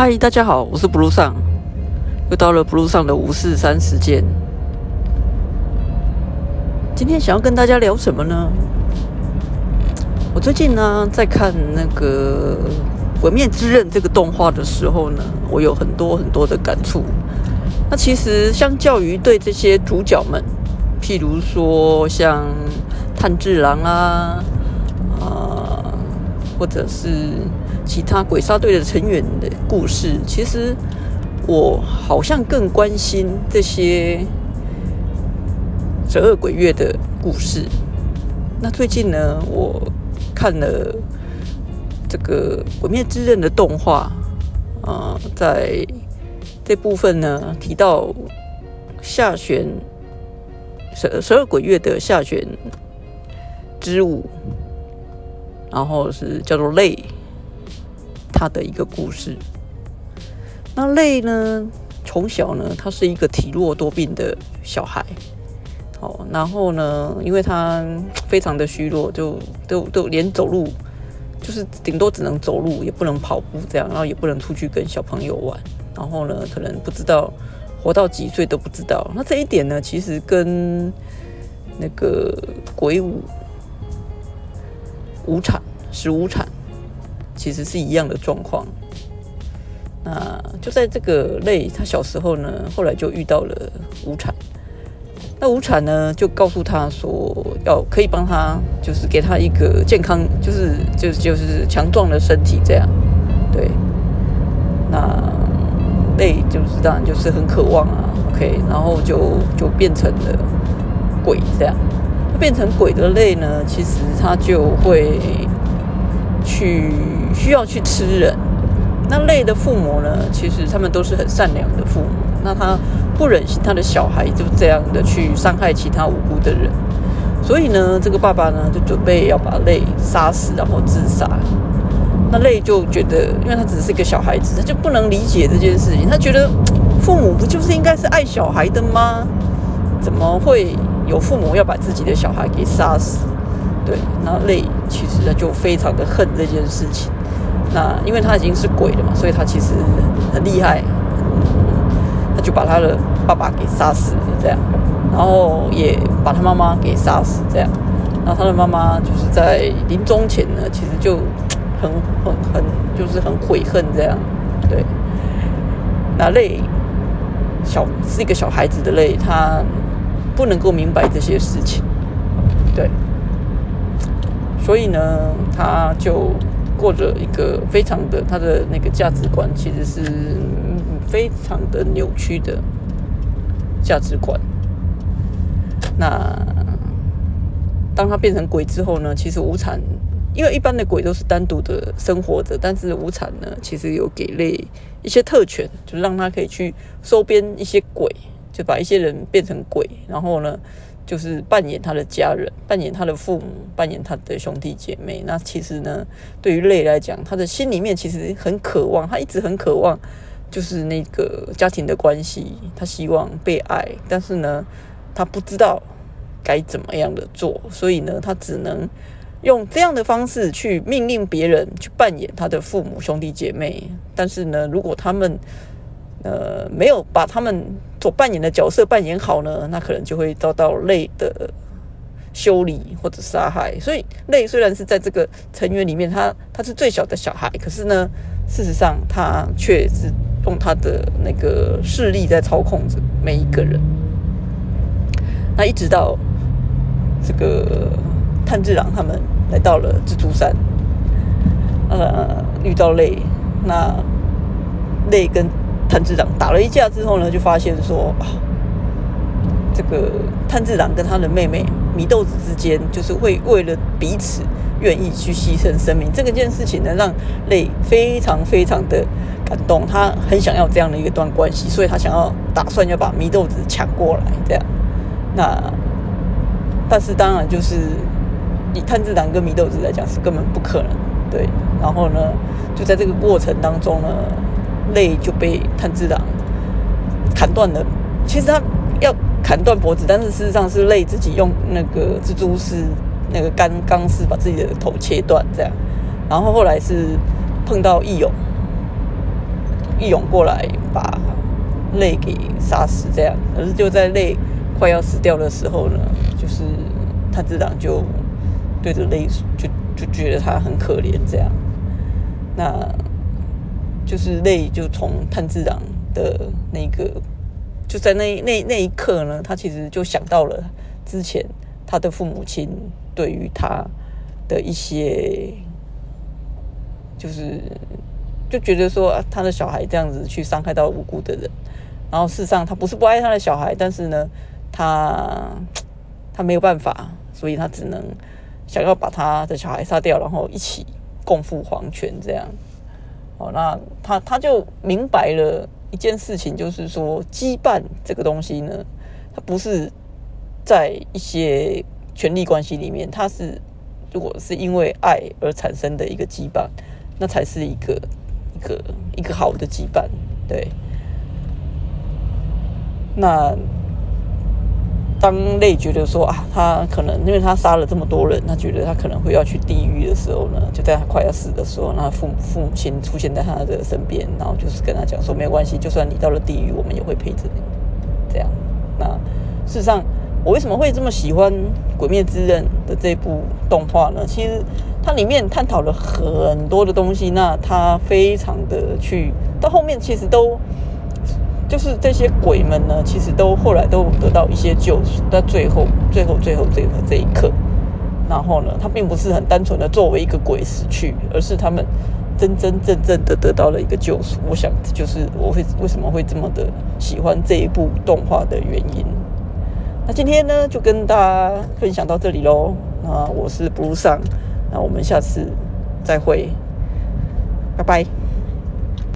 嗨，大家好，我是 Blue 上，又到了 Blue 上的五四三时间。今天想要跟大家聊什么呢？我最近呢在看那个《鬼灭之刃》这个动画的时候呢，我有很多很多的感触。那其实相较于对这些主角们，譬如说像炭治郎啊，啊，或者是其他鬼杀队的成员的故事，其实我好像更关心这些十二鬼月的故事。那最近呢，我看了这个《鬼灭之刃》的动画，啊，在这部分呢提到下弦十十二鬼月的下弦之舞，然后是叫做泪，他的一个故事。那泪呢，从小呢，他是一个体弱多病的小孩。哦，然后呢，因为他非常的虚弱，就都都连走路，就是顶多只能走路，也不能跑步这样，然后也不能出去跟小朋友玩。然后呢，可能不知道活到几岁都不知道。那这一点呢，其实跟那个鬼舞无产是无产，其实是一样的状况。那就在这个类，他小时候呢，后来就遇到了无产。那无产呢，就告诉他说，要可以帮他，就是给他一个健康，就是就是就是强壮的身体这样。对，那类就是当然就是很渴望啊，OK，然后就就变成了鬼这样。变成鬼的类呢，其实他就会去需要去吃人。那类的父母呢，其实他们都是很善良的父母。那他不忍心他的小孩就这样的去伤害其他无辜的人，所以呢，这个爸爸呢就准备要把泪杀死，然后自杀。那泪就觉得，因为他只是一个小孩子，他就不能理解这件事情。他觉得父母不就是应该是爱小孩的吗？怎么会有父母要把自己的小孩给杀死？对，那泪其实他就非常的恨这件事情。那因为他已经是鬼了嘛，所以他其实很厉害。他就把他的爸爸给杀死了，这样，然后也把他妈妈给杀死，这样，然后他的妈妈就是在临终前呢，其实就很很很就是很悔恨，这样，对，那泪小是一个小孩子的泪，他不能够明白这些事情，对，所以呢，他就过着一个非常的他的那个价值观，其实是。非常的扭曲的价值观。那当他变成鬼之后呢？其实无产，因为一般的鬼都是单独的生活着，但是无产呢，其实有给类一些特权，就让他可以去收编一些鬼，就把一些人变成鬼，然后呢，就是扮演他的家人，扮演他的父母，扮演他的兄弟姐妹。那其实呢，对于类来讲，他的心里面其实很渴望，他一直很渴望。就是那个家庭的关系，他希望被爱，但是呢，他不知道该怎么样的做，所以呢，他只能用这样的方式去命令别人去扮演他的父母、兄弟姐妹。但是呢，如果他们呃没有把他们所扮演的角色扮演好呢，那可能就会遭到累的修理或者杀害。所以，累虽然是在这个成员里面，他他是最小的小孩，可是呢，事实上他却是。用他的那个势力在操控着每一个人。那一直到这个炭治郎他们来到了蜘蛛山，呃，遇到累，那泪跟炭治郎打了一架之后呢，就发现说啊，这个炭治郎跟他的妹妹祢豆子之间，就是会为了彼此。愿意去牺牲生命，这个件事情呢，让泪非常非常的感动。他很想要这样的一段关系，所以他想要打算要把祢豆子抢过来，这样。那但是当然就是以炭治郎跟祢豆子来讲是根本不可能，对。然后呢，就在这个过程当中呢，泪就被炭治郎砍断了。其实他要砍断脖子，但是事实上是泪自己用那个蜘蛛丝。那个钢钢丝把自己的头切断，这样，然后后来是碰到义勇，义勇过来把泪给杀死，这样。可是就在泪快要死掉的时候呢，就是炭治郎就对着泪就就觉得他很可怜，这样。那就是泪就从炭治郎的那个，就在那那那一刻呢，他其实就想到了之前他的父母亲对于他的一些，就是就觉得说他的小孩这样子去伤害到无辜的人，然后事实上他不是不爱他的小孩，但是呢，他他没有办法，所以他只能想要把他的小孩杀掉，然后一起共赴黄泉这样。哦，那他他就明白了一件事情，就是说羁绊这个东西呢，它不是在一些权力关系里面，它是如果是因为爱而产生的一个羁绊，那才是一个一个一个好的羁绊，对。那。当类觉得说啊，他可能因为他杀了这么多人，他觉得他可能会要去地狱的时候呢，就在他快要死的时候，那父父母亲出现在他的身边，然后就是跟他讲说，没有关系，就算你到了地狱，我们也会陪着你。这样，那事实上，我为什么会这么喜欢《鬼灭之刃》的这部动画呢？其实它里面探讨了很多的东西，那它非常的去到后面，其实都。就是这些鬼们呢，其实都后来都得到一些救赎，在最后、最后、最后这个这一刻，然后呢，他并不是很单纯的作为一个鬼死去，而是他们真真正正的得到了一个救赎。我想，这就是我会为什么会这么的喜欢这一部动画的原因。那今天呢，就跟大家分享到这里喽。那我是 Blue 上，那我们下次再会，拜拜。